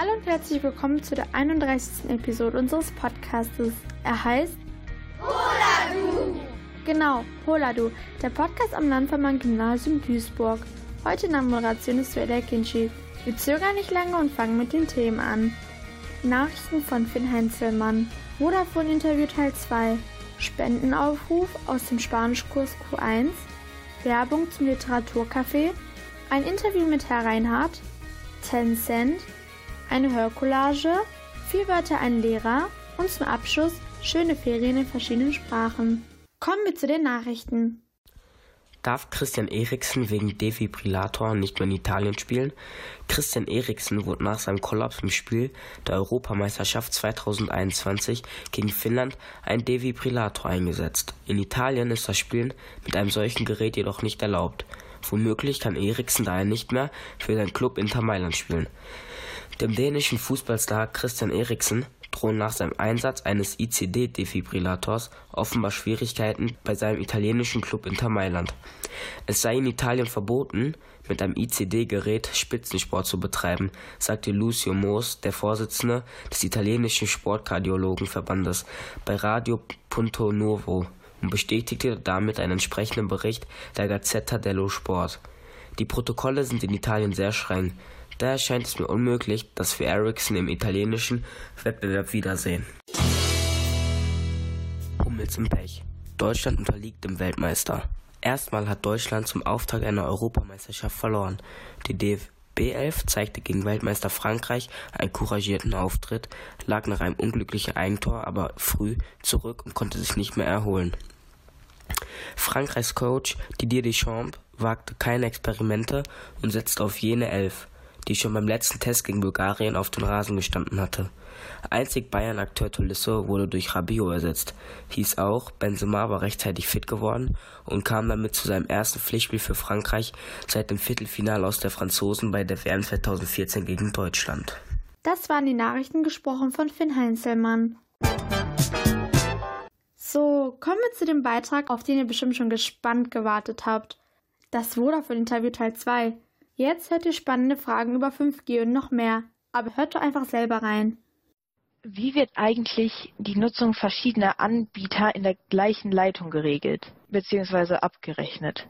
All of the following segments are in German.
Hallo und herzlich willkommen zu der 31. Episode unseres Podcastes. Er heißt Poladu. Genau, Poladu, der Podcast am Landvermann Gymnasium Duisburg. Heute in der Moderation ist Suela Kinchi. Wir zögern nicht lange und fangen mit den Themen an. Nachrichten von Finn Heinzelmann. Vodafone Interview Teil 2. Spendenaufruf aus dem Spanischkurs Q1. Werbung zum Literaturcafé. Ein Interview mit Herr Reinhardt. 10 Cent. Eine Hörcollage. Vier Wörter ein Lehrer. Und zum Abschluss schöne Ferien in verschiedenen Sprachen. Kommen wir zu den Nachrichten. Darf Christian Eriksen wegen Defibrillator nicht mehr in Italien spielen? Christian Eriksen wurde nach seinem Kollaps im Spiel der Europameisterschaft 2021 gegen Finnland ein Defibrillator eingesetzt. In Italien ist das Spielen mit einem solchen Gerät jedoch nicht erlaubt. Womöglich kann Eriksen daher nicht mehr für seinen Club Inter Mailand spielen. Dem dänischen Fußballstar Christian Eriksen drohen nach seinem Einsatz eines ICD-Defibrillators offenbar Schwierigkeiten bei seinem italienischen Club Inter Mailand. Es sei in Italien verboten, mit einem ICD-Gerät Spitzensport zu betreiben, sagte Lucio Moos, der Vorsitzende des italienischen Sportkardiologenverbandes, bei Radio Punto Nuovo und bestätigte damit einen entsprechenden Bericht der Gazzetta dello Sport. Die Protokolle sind in Italien sehr streng. Daher scheint es mir unmöglich, dass wir Ericsson im italienischen Wettbewerb wiedersehen. Hummels im Pech. Deutschland unterliegt dem Weltmeister. Erstmal hat Deutschland zum Auftakt einer Europameisterschaft verloren. Die DFB 11 zeigte gegen Weltmeister Frankreich einen couragierten Auftritt, lag nach einem unglücklichen Eigentor aber früh zurück und konnte sich nicht mehr erholen. Frankreichs Coach Didier Deschamps wagte keine Experimente und setzte auf jene Elf die schon beim letzten Test gegen Bulgarien auf dem Rasen gestanden hatte. Einzig Bayern-Akteur Tolisso wurde durch Rabiot ersetzt. Hieß auch, Benzema war rechtzeitig fit geworden und kam damit zu seinem ersten Pflichtspiel für Frankreich seit dem Viertelfinale aus der Franzosen bei der WM 2014 gegen Deutschland. Das waren die Nachrichten gesprochen von Finn Heinzelmann. So, kommen wir zu dem Beitrag, auf den ihr bestimmt schon gespannt gewartet habt. Das Vodafone-Interview Teil 2. Jetzt hört ihr spannende Fragen über 5G und noch mehr. Aber hört doch einfach selber rein. Wie wird eigentlich die Nutzung verschiedener Anbieter in der gleichen Leitung geregelt bzw. abgerechnet?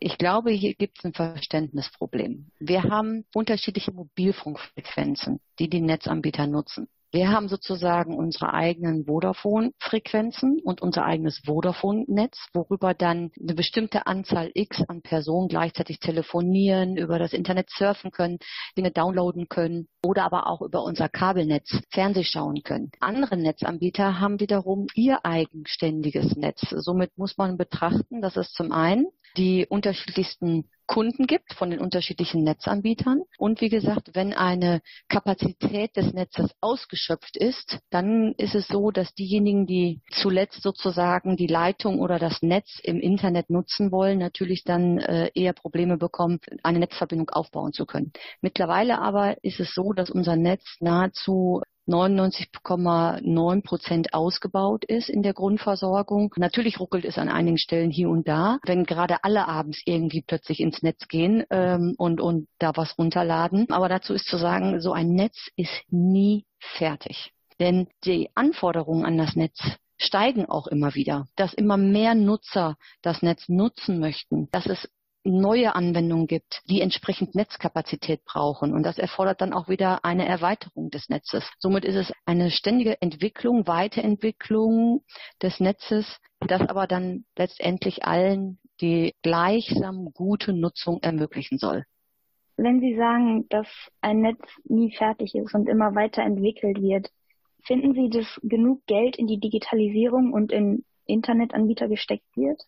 Ich glaube, hier gibt es ein Verständnisproblem. Wir haben unterschiedliche Mobilfunkfrequenzen, die die Netzanbieter nutzen. Wir haben sozusagen unsere eigenen Vodafone-Frequenzen und unser eigenes Vodafone-Netz, worüber dann eine bestimmte Anzahl X an Personen gleichzeitig telefonieren, über das Internet surfen können, Dinge downloaden können oder aber auch über unser Kabelnetz Fernseh schauen können. Andere Netzanbieter haben wiederum ihr eigenständiges Netz. Somit muss man betrachten, dass es zum einen die unterschiedlichsten Kunden gibt von den unterschiedlichen Netzanbietern. Und wie gesagt, wenn eine Kapazität des Netzes ausgeschöpft ist, dann ist es so, dass diejenigen, die zuletzt sozusagen die Leitung oder das Netz im Internet nutzen wollen, natürlich dann äh, eher Probleme bekommen, eine Netzverbindung aufbauen zu können. Mittlerweile aber ist es so, dass unser Netz nahezu 99,9 Prozent ausgebaut ist in der Grundversorgung. Natürlich ruckelt es an einigen Stellen hier und da, wenn gerade alle abends irgendwie plötzlich ins Netz gehen ähm, und, und da was runterladen. Aber dazu ist zu sagen, so ein Netz ist nie fertig. Denn die Anforderungen an das Netz steigen auch immer wieder, dass immer mehr Nutzer das Netz nutzen möchten, dass es neue Anwendungen gibt, die entsprechend Netzkapazität brauchen. Und das erfordert dann auch wieder eine Erweiterung des Netzes. Somit ist es eine ständige Entwicklung, Weiterentwicklung des Netzes, das aber dann letztendlich allen die gleichsam gute Nutzung ermöglichen soll. Wenn Sie sagen, dass ein Netz nie fertig ist und immer weiterentwickelt wird, finden Sie, dass genug Geld in die Digitalisierung und in Internetanbieter gesteckt wird?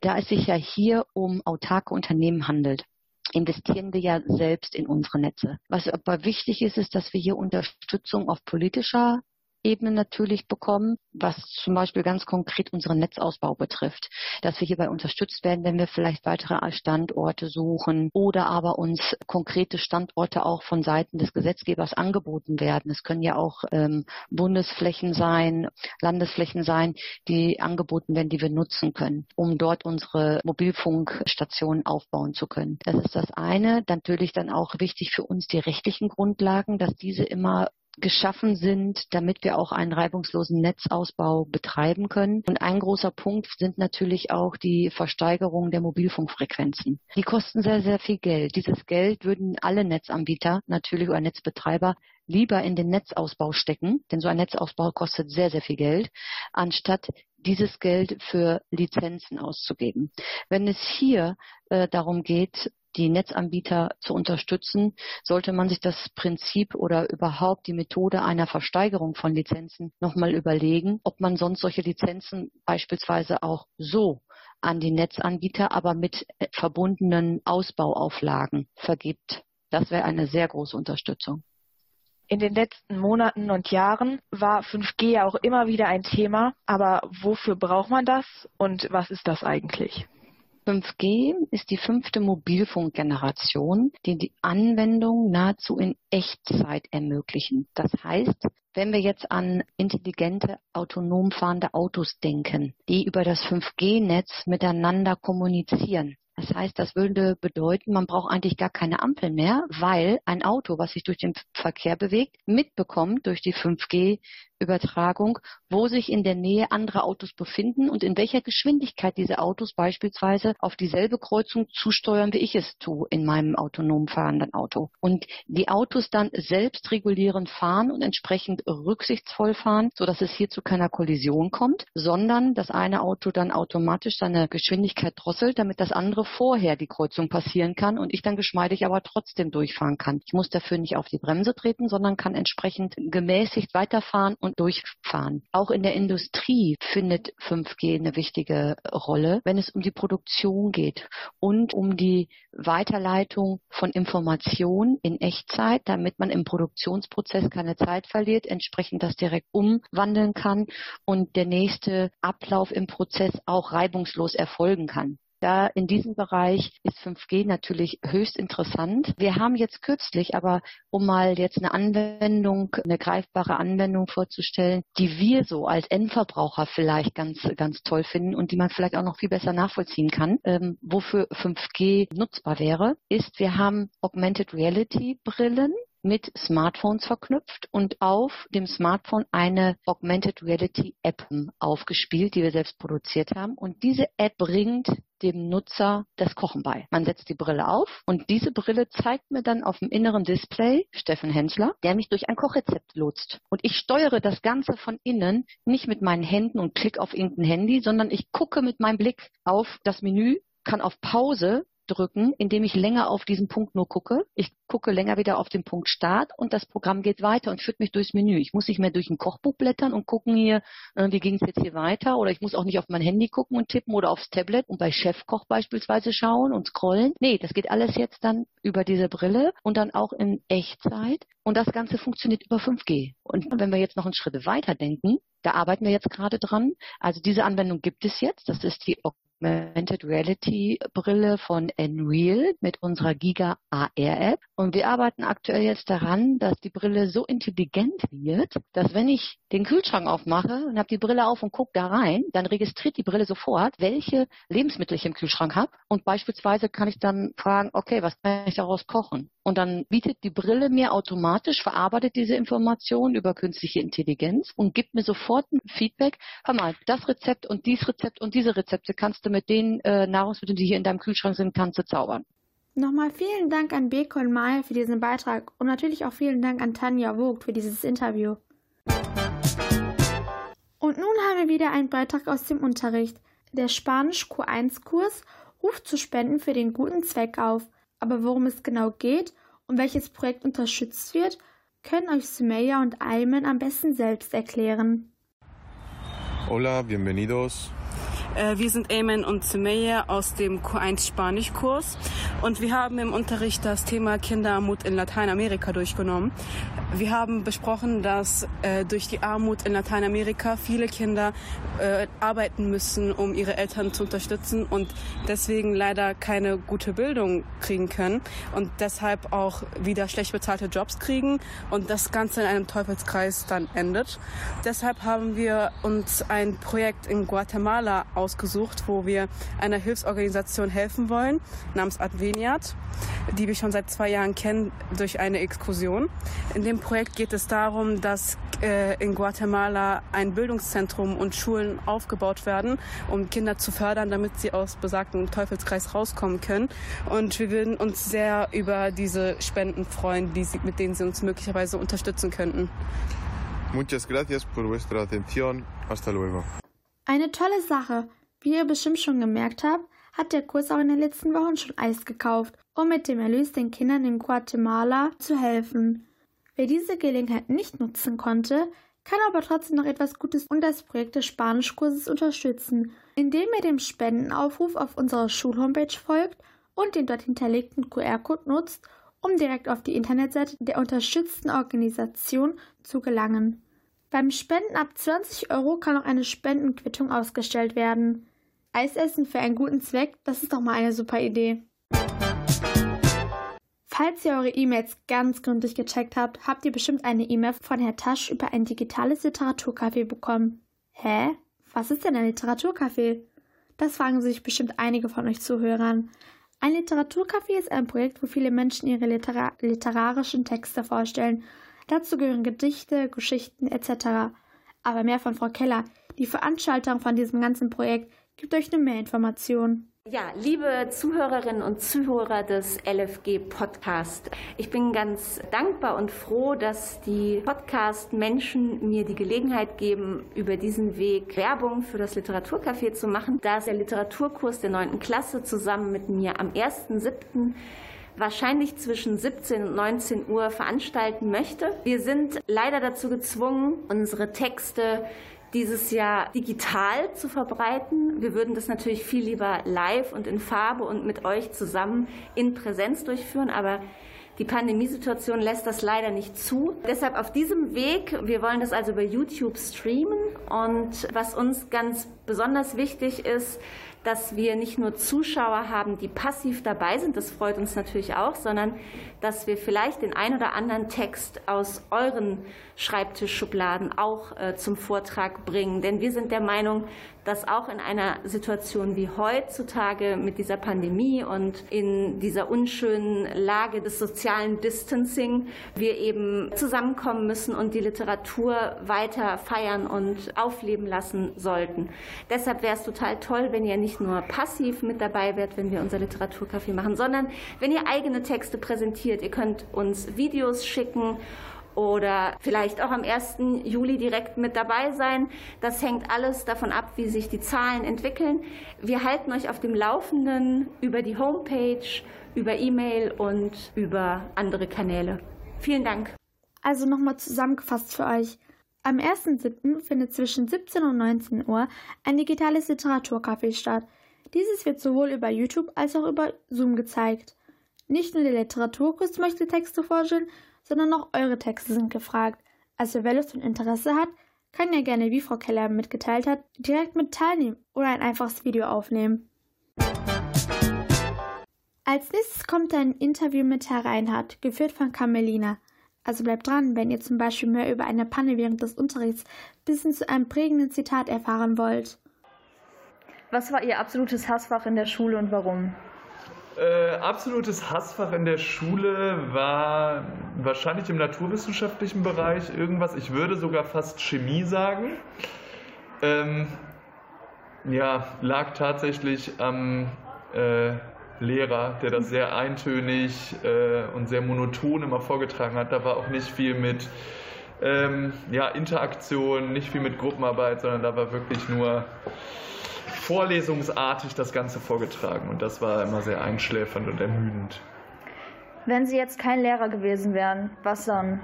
Da es sich ja hier um autarke Unternehmen handelt, investieren wir ja selbst in unsere Netze. Was aber wichtig ist, ist, dass wir hier Unterstützung auf politischer Ebene natürlich bekommen, was zum Beispiel ganz konkret unseren Netzausbau betrifft, dass wir hierbei unterstützt werden, wenn wir vielleicht weitere Standorte suchen oder aber uns konkrete Standorte auch von Seiten des Gesetzgebers angeboten werden. Es können ja auch ähm, Bundesflächen sein, Landesflächen sein, die angeboten werden, die wir nutzen können, um dort unsere Mobilfunkstationen aufbauen zu können. Das ist das eine. Natürlich dann auch wichtig für uns die rechtlichen Grundlagen, dass diese immer geschaffen sind, damit wir auch einen reibungslosen Netzausbau betreiben können. Und ein großer Punkt sind natürlich auch die Versteigerung der Mobilfunkfrequenzen. Die kosten sehr, sehr viel Geld. Dieses Geld würden alle Netzanbieter natürlich oder Netzbetreiber lieber in den Netzausbau stecken, denn so ein Netzausbau kostet sehr, sehr viel Geld, anstatt dieses Geld für Lizenzen auszugeben. Wenn es hier äh, darum geht, die Netzanbieter zu unterstützen, sollte man sich das Prinzip oder überhaupt die Methode einer Versteigerung von Lizenzen nochmal überlegen, ob man sonst solche Lizenzen beispielsweise auch so an die Netzanbieter, aber mit äh, verbundenen Ausbauauflagen vergibt. Das wäre eine sehr große Unterstützung. In den letzten Monaten und Jahren war 5G ja auch immer wieder ein Thema. Aber wofür braucht man das und was ist das eigentlich? 5G ist die fünfte Mobilfunkgeneration, die die Anwendung nahezu in Echtzeit ermöglichen. Das heißt, wenn wir jetzt an intelligente, autonom fahrende Autos denken, die über das 5G-Netz miteinander kommunizieren, das heißt, das würde bedeuten, man braucht eigentlich gar keine Ampel mehr, weil ein Auto, was sich durch den Verkehr bewegt, mitbekommt durch die 5G Übertragung, wo sich in der Nähe andere Autos befinden und in welcher Geschwindigkeit diese Autos beispielsweise auf dieselbe Kreuzung zusteuern, wie ich es tue in meinem autonom fahrenden Auto. Und die Autos dann selbst regulierend fahren und entsprechend rücksichtsvoll fahren, sodass es hier zu keiner Kollision kommt, sondern das eine Auto dann automatisch seine Geschwindigkeit drosselt, damit das andere vorher die Kreuzung passieren kann und ich dann geschmeidig aber trotzdem durchfahren kann. Ich muss dafür nicht auf die Bremse treten, sondern kann entsprechend gemäßigt weiterfahren und und durchfahren. Auch in der Industrie findet 5G eine wichtige Rolle, wenn es um die Produktion geht und um die Weiterleitung von Informationen in Echtzeit, damit man im Produktionsprozess keine Zeit verliert, entsprechend das direkt umwandeln kann und der nächste Ablauf im Prozess auch reibungslos erfolgen kann. Da in diesem Bereich ist 5G natürlich höchst interessant. Wir haben jetzt kürzlich, aber um mal jetzt eine Anwendung, eine greifbare Anwendung vorzustellen, die wir so als Endverbraucher vielleicht ganz, ganz toll finden und die man vielleicht auch noch viel besser nachvollziehen kann, ähm, wofür 5G nutzbar wäre, ist, wir haben Augmented Reality Brillen, mit Smartphones verknüpft und auf dem Smartphone eine Augmented Reality App aufgespielt, die wir selbst produziert haben. Und diese App bringt dem Nutzer das Kochen bei. Man setzt die Brille auf und diese Brille zeigt mir dann auf dem inneren Display Steffen Hensler, der mich durch ein Kochrezept lotst. Und ich steuere das Ganze von innen nicht mit meinen Händen und klick auf irgendein Handy, sondern ich gucke mit meinem Blick auf das Menü kann auf Pause drücken, indem ich länger auf diesen Punkt nur gucke. Ich gucke länger wieder auf den Punkt Start und das Programm geht weiter und führt mich durchs Menü. Ich muss nicht mehr durch ein Kochbuch blättern und gucken hier, äh, wie ging es jetzt hier weiter oder ich muss auch nicht auf mein Handy gucken und tippen oder aufs Tablet und bei Chefkoch beispielsweise schauen und scrollen. Nee, das geht alles jetzt dann über diese Brille und dann auch in Echtzeit und das Ganze funktioniert über 5G. Und wenn wir jetzt noch einen Schritt weiter denken, da arbeiten wir jetzt gerade dran. Also diese Anwendung gibt es jetzt. Das ist die Augmented Reality Brille von Unreal mit unserer Giga AR App. Und wir arbeiten aktuell jetzt daran, dass die Brille so intelligent wird, dass wenn ich den Kühlschrank aufmache und habe die Brille auf und gucke da rein, dann registriert die Brille sofort, welche Lebensmittel ich im Kühlschrank habe. Und beispielsweise kann ich dann fragen, okay, was kann ich daraus kochen? Und dann bietet die Brille mir automatisch, verarbeitet diese Information über künstliche Intelligenz und gibt mir sofort ein Feedback. Hör mal, das Rezept und dies Rezept und diese Rezepte kannst du mit den äh, Nahrungsmitteln, die hier in deinem Kühlschrank sind, kannst du zaubern. Nochmal vielen Dank an Beko und Mai für diesen Beitrag und natürlich auch vielen Dank an Tanja Vogt für dieses Interview. Und nun haben wir wieder einen Beitrag aus dem Unterricht. Der Spanisch Q1-Kurs ruft zu Spenden für den guten Zweck auf. Aber worum es genau geht und welches Projekt unterstützt wird, können euch Sumeya und Ayman am besten selbst erklären. Hola, bienvenidos. Äh, wir sind Ayman und Sumeya aus dem Q1 Spanischkurs und wir haben im Unterricht das Thema Kinderarmut in Lateinamerika durchgenommen. Wir haben besprochen, dass äh, durch die Armut in Lateinamerika viele Kinder äh, arbeiten müssen, um ihre Eltern zu unterstützen und deswegen leider keine gute Bildung kriegen können und deshalb auch wieder schlecht bezahlte Jobs kriegen und das Ganze in einem Teufelskreis dann endet. Deshalb haben wir uns ein Projekt in Guatemala ausgesucht, wo wir einer Hilfsorganisation helfen wollen, namens Adveniat, die wir schon seit zwei Jahren kennen durch eine Exkursion. In dem Projekt geht es darum, dass äh, in Guatemala ein Bildungszentrum und Schulen aufgebaut werden, um Kinder zu fördern, damit sie aus besagten Teufelskreis rauskommen können. Und wir würden uns sehr über diese Spenden freuen, die sie, mit denen sie uns möglicherweise unterstützen könnten. Muchas gracias por vuestra atención. Hasta luego. Eine tolle Sache. Wie ihr bestimmt schon gemerkt habt, hat der Kurs auch in den letzten Wochen schon Eis gekauft, um mit dem Erlös den Kindern in Guatemala zu helfen. Wer diese Gelegenheit nicht nutzen konnte, kann aber trotzdem noch etwas Gutes und das Projekt des Spanischkurses unterstützen, indem er dem Spendenaufruf auf unserer Schulhomepage folgt und den dort hinterlegten QR-Code nutzt, um direkt auf die Internetseite der unterstützten Organisation zu gelangen. Beim Spenden ab 20 Euro kann auch eine Spendenquittung ausgestellt werden. Eisessen für einen guten Zweck, das ist doch mal eine super Idee. Falls ihr eure E-Mails ganz gründlich gecheckt habt, habt ihr bestimmt eine E-Mail von Herr Tasch über ein digitales Literaturcafé bekommen. Hä? Was ist denn ein Literaturcafé? Das fragen sich bestimmt einige von euch Zuhörern. Ein Literaturcafé ist ein Projekt, wo viele Menschen ihre litera literarischen Texte vorstellen. Dazu gehören Gedichte, Geschichten etc. Aber mehr von Frau Keller. Die Veranstaltung von diesem ganzen Projekt gibt euch nur mehr Informationen. Ja, liebe Zuhörerinnen und Zuhörer des LFG Podcast, ich bin ganz dankbar und froh, dass die Podcast-Menschen mir die Gelegenheit geben, über diesen Weg Werbung für das Literaturcafé zu machen, da der Literaturkurs der 9. Klasse zusammen mit mir am 1.7 wahrscheinlich zwischen 17 und 19 Uhr veranstalten möchte. Wir sind leider dazu gezwungen, unsere Texte dieses Jahr digital zu verbreiten. Wir würden das natürlich viel lieber live und in Farbe und mit euch zusammen in Präsenz durchführen, aber die Pandemiesituation lässt das leider nicht zu. Deshalb auf diesem Weg, wir wollen das also bei YouTube streamen und was uns ganz besonders wichtig ist, dass wir nicht nur Zuschauer haben, die passiv dabei sind, das freut uns natürlich auch, sondern dass wir vielleicht den ein oder anderen Text aus euren Schreibtischschubladen auch äh, zum Vortrag bringen. Denn wir sind der Meinung, dass auch in einer Situation wie heutzutage mit dieser Pandemie und in dieser unschönen Lage des sozialen Distancing wir eben zusammenkommen müssen und die Literatur weiter feiern und aufleben lassen sollten. Deshalb wäre es total toll, wenn ihr nicht nur passiv mit dabei wärt, wenn wir unser Literaturcafé machen, sondern wenn ihr eigene Texte präsentiert. Ihr könnt uns Videos schicken oder vielleicht auch am 1. Juli direkt mit dabei sein. Das hängt alles davon ab, wie sich die Zahlen entwickeln. Wir halten euch auf dem Laufenden über die Homepage, über E-Mail und über andere Kanäle. Vielen Dank. Also nochmal zusammengefasst für euch. Am 1.7. findet zwischen 17 und 19 Uhr ein digitales Literaturcafé statt. Dieses wird sowohl über YouTube als auch über Zoom gezeigt. Nicht nur der Literaturkurs möchte Texte vorstellen, sondern auch eure Texte sind gefragt. Also wer Lust und Interesse hat, kann ja gerne, wie Frau Keller mitgeteilt hat, direkt mit teilnehmen oder ein einfaches Video aufnehmen. Als nächstes kommt ein Interview mit Herr Reinhardt, geführt von Camelina. Also bleibt dran, wenn ihr zum Beispiel mehr über eine Panne während des Unterrichts bis hin zu einem prägenden Zitat erfahren wollt. Was war Ihr absolutes Hassfach in der Schule und warum? Äh, absolutes Hassfach in der Schule war wahrscheinlich im naturwissenschaftlichen Bereich irgendwas. Ich würde sogar fast Chemie sagen. Ähm, ja, lag tatsächlich am äh, Lehrer, der das sehr eintönig äh, und sehr monoton immer vorgetragen hat. Da war auch nicht viel mit ähm, ja, Interaktion, nicht viel mit Gruppenarbeit, sondern da war wirklich nur vorlesungsartig das Ganze vorgetragen und das war immer sehr einschläfernd und ermüdend. Wenn Sie jetzt kein Lehrer gewesen wären, was dann?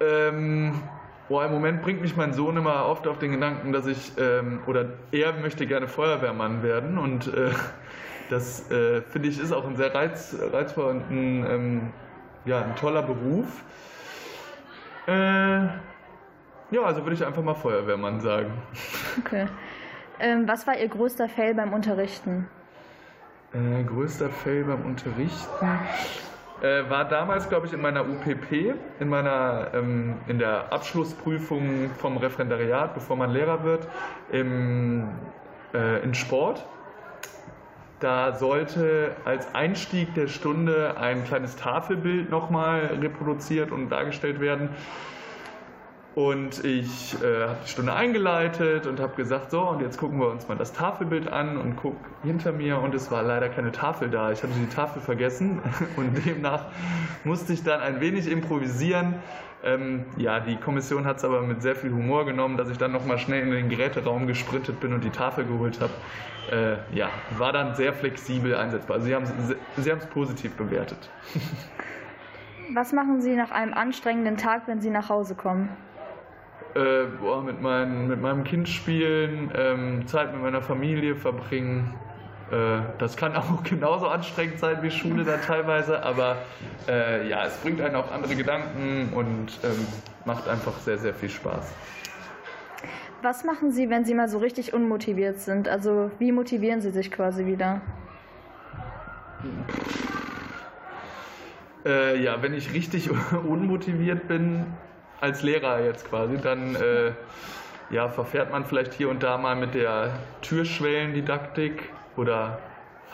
Ähm, boah, im Moment bringt mich mein Sohn immer oft auf den Gedanken, dass ich, ähm, oder er möchte gerne Feuerwehrmann werden und äh, das äh, finde ich ist auch ein sehr reiz, reizvoller und ein, ähm, ja, ein toller Beruf. Äh, ja, also würde ich einfach mal Feuerwehrmann sagen. Okay. Ähm, was war Ihr größter Fail beim Unterrichten? Äh, größter Fail beim Unterrichten äh, war damals, glaube ich, in meiner UPP, in meiner ähm, in der Abschlussprüfung vom Referendariat, bevor man Lehrer wird, im, äh, in Sport. Da sollte als Einstieg der Stunde ein kleines Tafelbild nochmal reproduziert und dargestellt werden. Und ich äh, habe die Stunde eingeleitet und habe gesagt, so, und jetzt gucken wir uns mal das Tafelbild an und guck hinter mir und es war leider keine Tafel da. Ich hatte die Tafel vergessen und demnach musste ich dann ein wenig improvisieren. Ähm, ja, die Kommission hat es aber mit sehr viel Humor genommen, dass ich dann nochmal schnell in den Geräteraum gesprintet bin und die Tafel geholt habe. Äh, ja, war dann sehr flexibel einsetzbar. Also Sie haben es positiv bewertet. Was machen Sie nach einem anstrengenden Tag, wenn Sie nach Hause kommen? Äh, boah, mit, mein, mit meinem Kind spielen, ähm, Zeit mit meiner Familie verbringen. Äh, das kann auch genauso anstrengend sein wie Schule dann teilweise, aber äh, ja, es bringt einen auf andere Gedanken und ähm, macht einfach sehr, sehr viel Spaß. Was machen Sie, wenn Sie mal so richtig unmotiviert sind? Also wie motivieren Sie sich quasi wieder? Äh, ja, wenn ich richtig unmotiviert bin, als Lehrer jetzt quasi, dann äh, ja, verfährt man vielleicht hier und da mal mit der Türschwellendidaktik oder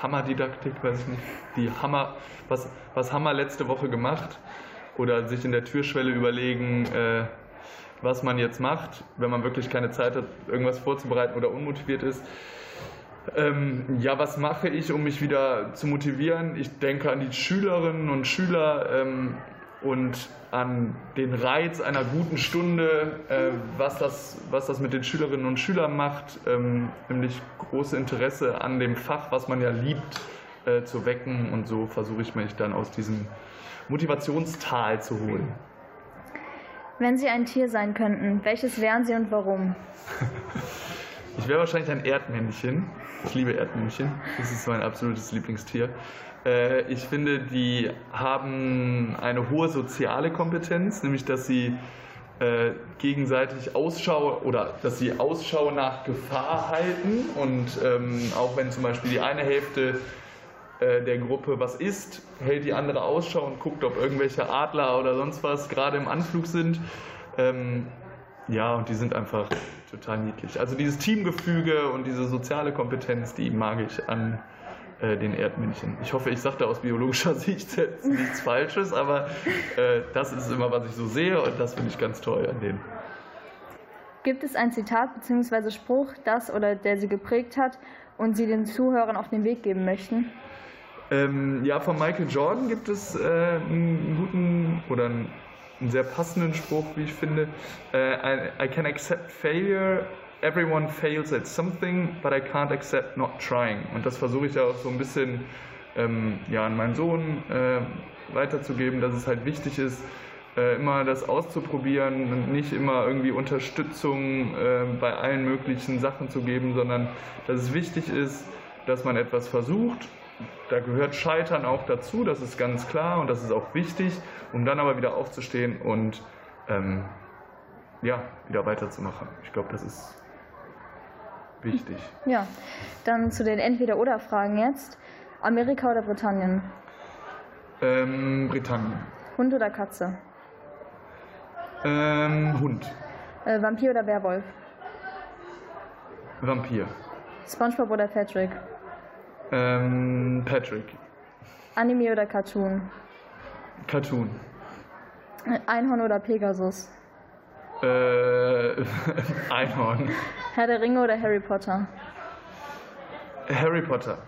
Hammerdidaktik, weiß ich nicht, die Hammer, was, was wir letzte Woche gemacht? Oder sich in der Türschwelle überlegen, äh, was man jetzt macht, wenn man wirklich keine Zeit hat, irgendwas vorzubereiten oder unmotiviert ist. Ähm, ja, was mache ich, um mich wieder zu motivieren? Ich denke an die Schülerinnen und Schüler ähm, und an den Reiz einer guten Stunde, äh, was, das, was das mit den Schülerinnen und Schülern macht, ähm, nämlich große Interesse an dem Fach, was man ja liebt, äh, zu wecken. Und so versuche ich mich dann aus diesem Motivationstal zu holen. Wenn Sie ein Tier sein könnten, welches wären Sie und warum? ich wäre wahrscheinlich ein Erdmännchen. Ich liebe Erdmännchen. Das ist mein absolutes Lieblingstier. Äh, ich finde, die haben eine hohe soziale Kompetenz, nämlich dass sie äh, gegenseitig Ausschau oder dass sie Ausschau nach Gefahr halten und ähm, auch wenn zum Beispiel die eine Hälfte äh, der Gruppe was isst, hält die andere Ausschau und guckt, ob irgendwelche Adler oder sonst was gerade im Anflug sind. Ähm, ja, und die sind einfach total niedlich. Also dieses Teamgefüge und diese soziale Kompetenz, die mag ich an äh, den Erdmännchen. Ich hoffe, ich sage da aus biologischer Sicht jetzt nichts Falsches, aber äh, das ist immer, was ich so sehe und das finde ich ganz toll an denen. Gibt es ein Zitat bzw. Spruch, das oder der Sie geprägt hat und Sie den Zuhörern auf den Weg geben möchten? Ähm, ja, von Michael Jordan gibt es äh, einen guten oder einen, einen, sehr passenden Spruch, wie ich finde. Äh, I, I can accept failure everyone fails at something, but I can't accept not trying. Und das versuche ich ja auch so ein bisschen ähm, ja, an meinen Sohn äh, weiterzugeben, dass es halt wichtig ist, äh, immer das auszuprobieren und nicht immer irgendwie Unterstützung äh, bei allen möglichen Sachen zu geben, sondern dass es wichtig ist, dass man etwas versucht. Da gehört Scheitern auch dazu, das ist ganz klar und das ist auch wichtig, um dann aber wieder aufzustehen und ähm, ja, wieder weiterzumachen. Ich glaube, das ist wichtig. Ja, dann zu den Entweder-Oder-Fragen jetzt. Amerika oder Britannien? Ähm, Britannien. Hund oder Katze? Ähm, Hund. Äh, Vampir oder Werwolf? Vampir. SpongeBob oder Patrick? Ähm, Patrick. Anime oder Cartoon? Cartoon. Einhorn oder Pegasus? Äh, Einhorn. Herr der Ringe oder Harry Potter? Harry Potter.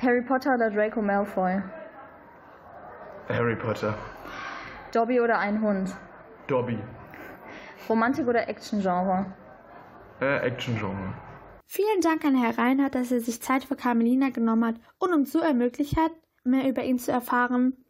Harry Potter oder Draco Malfoy? Harry Potter. Dobby oder ein Hund? Dobby. Romantik oder Action-Genre? Äh, Action-Genre. Vielen Dank an Herr Reinhardt, dass er sich Zeit für Carmelina genommen hat und uns so ermöglicht hat, mehr über ihn zu erfahren.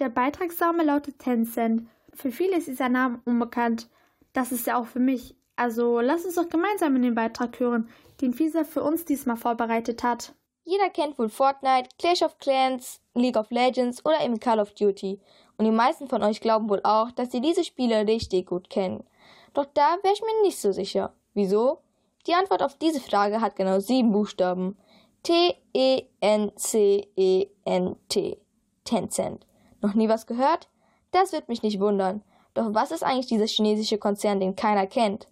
Der Beitragsname lautet Tencent. Für viele ist dieser Name unbekannt. Das ist ja auch für mich. Also lass uns doch gemeinsam in den Beitrag hören, den Fisa für uns diesmal vorbereitet hat. Jeder kennt wohl Fortnite, Clash of Clans, League of Legends oder eben Call of Duty. Und die meisten von euch glauben wohl auch, dass sie diese Spiele richtig gut kennen. Doch da wäre ich mir nicht so sicher. Wieso? Die Antwort auf diese Frage hat genau sieben Buchstaben. T-E-N-C-E-N-T. Tencent. Noch nie was gehört? Das wird mich nicht wundern. Doch was ist eigentlich dieser chinesische Konzern, den keiner kennt?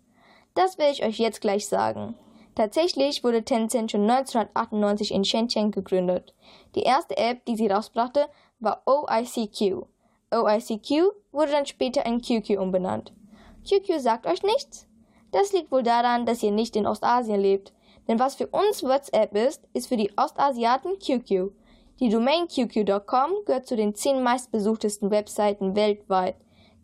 Das will ich euch jetzt gleich sagen. Tatsächlich wurde Tencent schon 1998 in Shenzhen gegründet. Die erste App, die sie rausbrachte, war OICQ. OICQ wurde dann später in QQ umbenannt. QQ sagt euch nichts? Das liegt wohl daran, dass ihr nicht in Ostasien lebt. Denn was für uns WhatsApp ist, ist für die Ostasiaten QQ. Die Domain QQ.com gehört zu den 10 meistbesuchtesten Webseiten weltweit.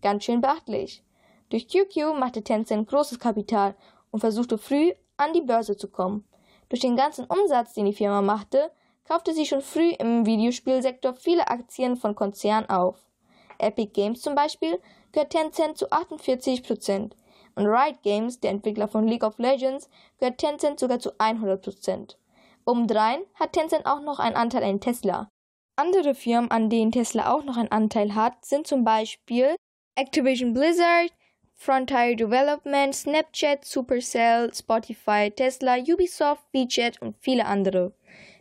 Ganz schön beachtlich. Durch QQ machte Tencent großes Kapital und versuchte früh an die Börse zu kommen. Durch den ganzen Umsatz, den die Firma machte, kaufte sie schon früh im Videospielsektor viele Aktien von Konzernen auf. Epic Games zum Beispiel gehört Tencent zu 48 Prozent und Riot Games, der Entwickler von League of Legends, gehört Tencent sogar zu 100 Prozent. Obendrein hat Tencent auch noch einen Anteil an Tesla. Andere Firmen, an denen Tesla auch noch einen Anteil hat, sind zum Beispiel Activision Blizzard, Frontier Development, Snapchat, Supercell, Spotify, Tesla, Ubisoft, WeChat und viele andere.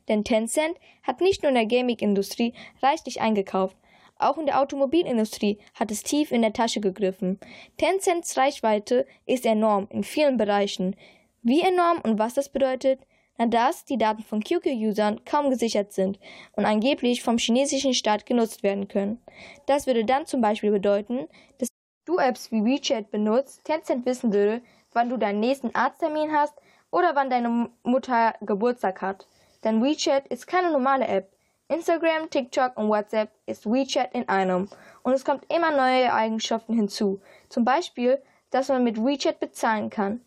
Denn Tencent hat nicht nur in der Gaming-Industrie reichlich eingekauft, auch in der Automobilindustrie hat es tief in der Tasche gegriffen. Tencents Reichweite ist enorm in vielen Bereichen. Wie enorm und was das bedeutet? Na, dass die Daten von QQ-Usern kaum gesichert sind und angeblich vom chinesischen Staat genutzt werden können. Das würde dann zum Beispiel bedeuten, dass du Apps wie WeChat benutzt, Tencent wissen würde, wann du deinen nächsten Arzttermin hast oder wann deine Mutter Geburtstag hat. Denn WeChat ist keine normale App. Instagram, TikTok und WhatsApp ist WeChat in einem. Und es kommt immer neue Eigenschaften hinzu. Zum Beispiel, dass man mit WeChat bezahlen kann.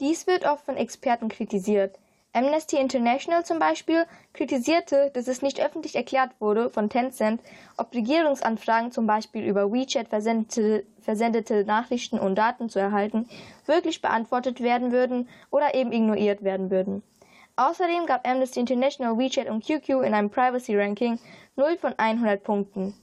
Dies wird oft von Experten kritisiert. Amnesty International zum Beispiel kritisierte, dass es nicht öffentlich erklärt wurde von Tencent, ob Regierungsanfragen zum Beispiel über WeChat versendete, versendete Nachrichten und Daten zu erhalten, wirklich beantwortet werden würden oder eben ignoriert werden würden. Außerdem gab Amnesty International WeChat und QQ in einem Privacy Ranking 0 von 100 Punkten.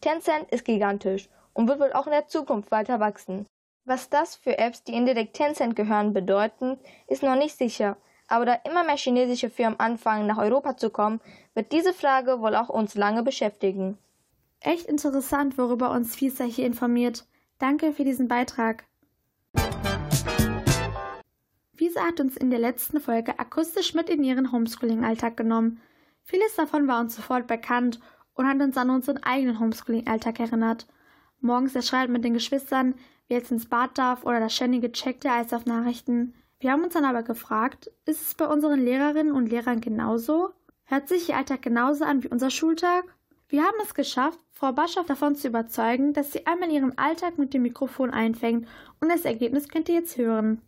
Tencent ist gigantisch und wird wohl auch in der Zukunft weiter wachsen. Was das für Apps, die indirekt Tencent gehören, bedeuten, ist noch nicht sicher. Aber da immer mehr chinesische Firmen anfangen, nach Europa zu kommen, wird diese Frage wohl auch uns lange beschäftigen. Echt interessant, worüber uns Fisa hier informiert. Danke für diesen Beitrag. Visa hat uns in der letzten Folge akustisch mit in ihren Homeschooling-Alltag genommen. Vieles davon war uns sofort bekannt und hat uns an unseren eigenen Homeschooling-Alltag erinnert. Morgens der mit den Geschwistern, wer jetzt ins Bad darf oder das ständige Check der Eis auf Nachrichten. Wir haben uns dann aber gefragt, ist es bei unseren Lehrerinnen und Lehrern genauso? Hört sich ihr Alltag genauso an wie unser Schultag? Wir haben es geschafft, Frau Baschow davon zu überzeugen, dass sie einmal ihren Alltag mit dem Mikrofon einfängt und das Ergebnis könnt ihr jetzt hören.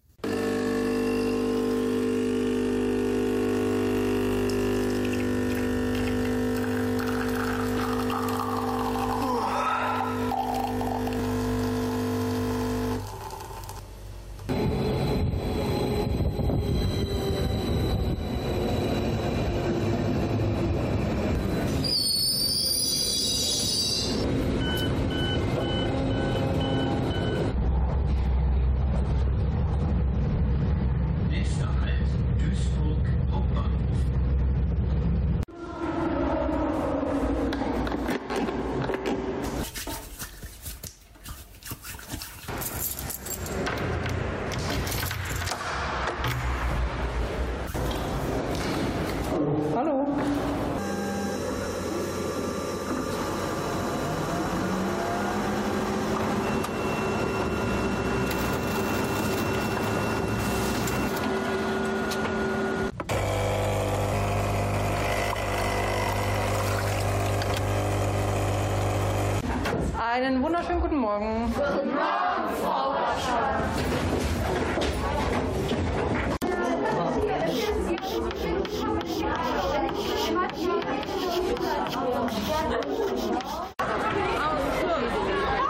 Einen wunderschönen guten Morgen. Guten Morgen, Frau.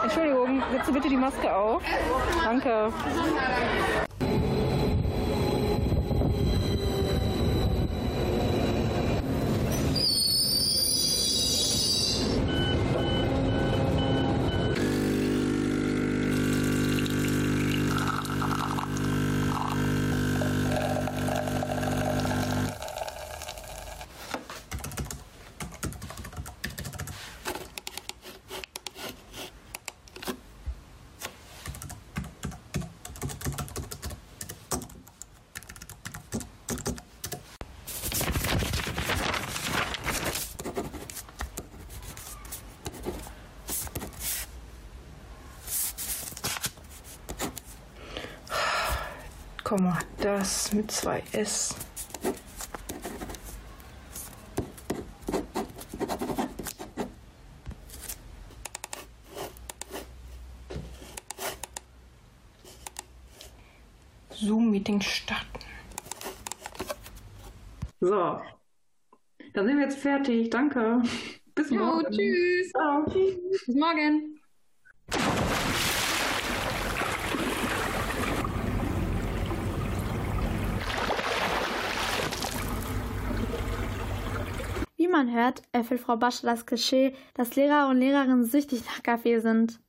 Entschuldigung, setze bitte die Maske auf. Danke. Das mit zwei S. Zoom-Meeting starten. So, dann sind wir jetzt fertig. Danke. Bis Jo, morgen. tschüss. Ciao. Bis morgen. Man hört, erfüllt Frau Bascher das Klischee, dass Lehrer und Lehrerinnen süchtig nach Kaffee sind.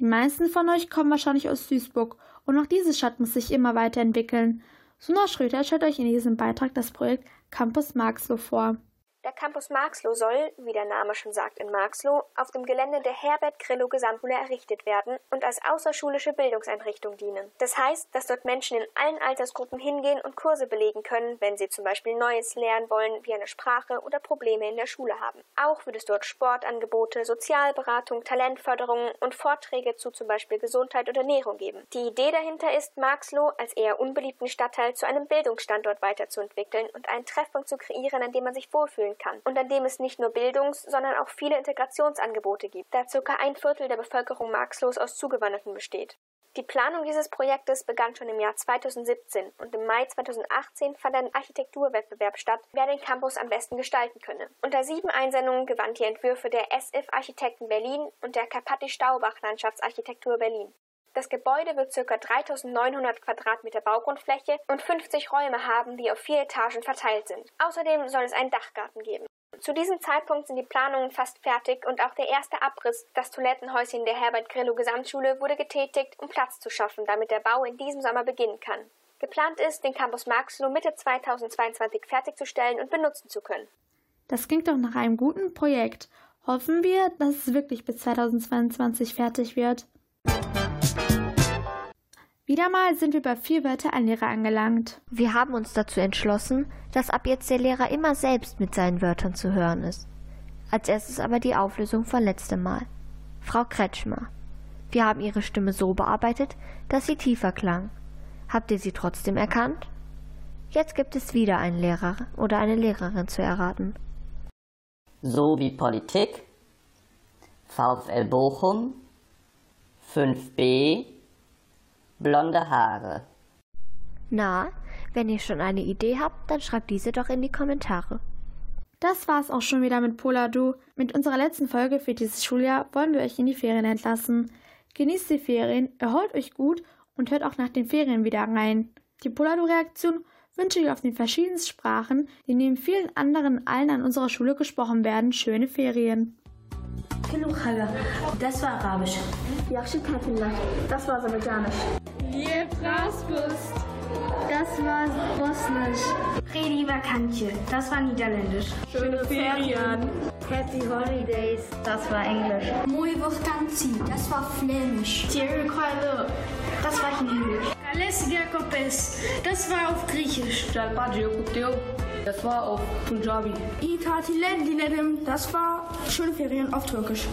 Die meisten von euch kommen wahrscheinlich aus Duisburg und auch diese Stadt muss sich immer weiterentwickeln. Suna Schröter stellt euch in diesem Beitrag das Projekt Campus Marxloh vor. Der Campus Marxloh soll, wie der Name schon sagt, in Marxloh auf dem Gelände der Herbert Grillo Gesamtschule errichtet werden und als außerschulische Bildungseinrichtung dienen. Das heißt, dass dort Menschen in allen Altersgruppen hingehen und Kurse belegen können, wenn sie zum Beispiel Neues lernen wollen, wie eine Sprache oder Probleme in der Schule haben. Auch wird es dort Sportangebote, Sozialberatung, Talentförderung und Vorträge zu zum Beispiel Gesundheit und Ernährung geben. Die Idee dahinter ist, Marxloh als eher unbeliebten Stadtteil zu einem Bildungsstandort weiterzuentwickeln und einen Treffpunkt zu kreieren, an dem man sich wohlfühlen kann und an dem es nicht nur Bildungs-, sondern auch viele Integrationsangebote gibt, da circa ein Viertel der Bevölkerung Marxlos aus Zugewanderten besteht. Die Planung dieses Projektes begann schon im Jahr 2017 und im Mai 2018 fand ein Architekturwettbewerb statt, wer den Campus am besten gestalten könne. Unter sieben Einsendungen gewann die Entwürfe der SF Architekten Berlin und der Karpati Staubach Landschaftsarchitektur Berlin. Das Gebäude wird ca. 3900 Quadratmeter Baugrundfläche und 50 Räume haben, die auf vier Etagen verteilt sind. Außerdem soll es einen Dachgarten geben. Zu diesem Zeitpunkt sind die Planungen fast fertig und auch der erste Abriss, das Toilettenhäuschen der Herbert Grillo Gesamtschule, wurde getätigt, um Platz zu schaffen, damit der Bau in diesem Sommer beginnen kann. Geplant ist, den Campus Marxloh Mitte 2022 fertigzustellen und benutzen zu können. Das klingt doch nach einem guten Projekt. Hoffen wir, dass es wirklich bis 2022 fertig wird. Wieder mal sind wir bei vier Wörter ein Lehrer angelangt. Wir haben uns dazu entschlossen, dass ab jetzt der Lehrer immer selbst mit seinen Wörtern zu hören ist. Als erstes aber die Auflösung von letztem Mal. Frau Kretschmer. Wir haben ihre Stimme so bearbeitet, dass sie tiefer klang. Habt ihr sie trotzdem erkannt? Jetzt gibt es wieder einen Lehrer oder eine Lehrerin zu erraten. So wie Politik, VfL Bochum, 5b, blonde Haare. Na, wenn ihr schon eine Idee habt, dann schreibt diese doch in die Kommentare. Das war's auch schon wieder mit Poladu. Mit unserer letzten Folge für dieses Schuljahr wollen wir euch in die Ferien entlassen. Genießt die Ferien, erholt euch gut und hört auch nach den Ferien wieder rein. Die Poladu-Reaktion wünsche ich auf den verschiedensten Sprachen, die neben vielen anderen allen an unserer Schule gesprochen werden, schöne Ferien. Das war Arabisch. Das war Aserbaidschanisch. Das war Bosnisch. Redi Vakantje. Das war Niederländisch. Schöne Ferien. Happy Holidays. Das war Englisch. Mooi vakantie. Das war Flämisch. Thierry Kreile. Das war Chinesisch. Das war auf Griechisch. Das war auf Punjabi. Itatilen Dinedim. Das war schöne Ferien auf Türkisch.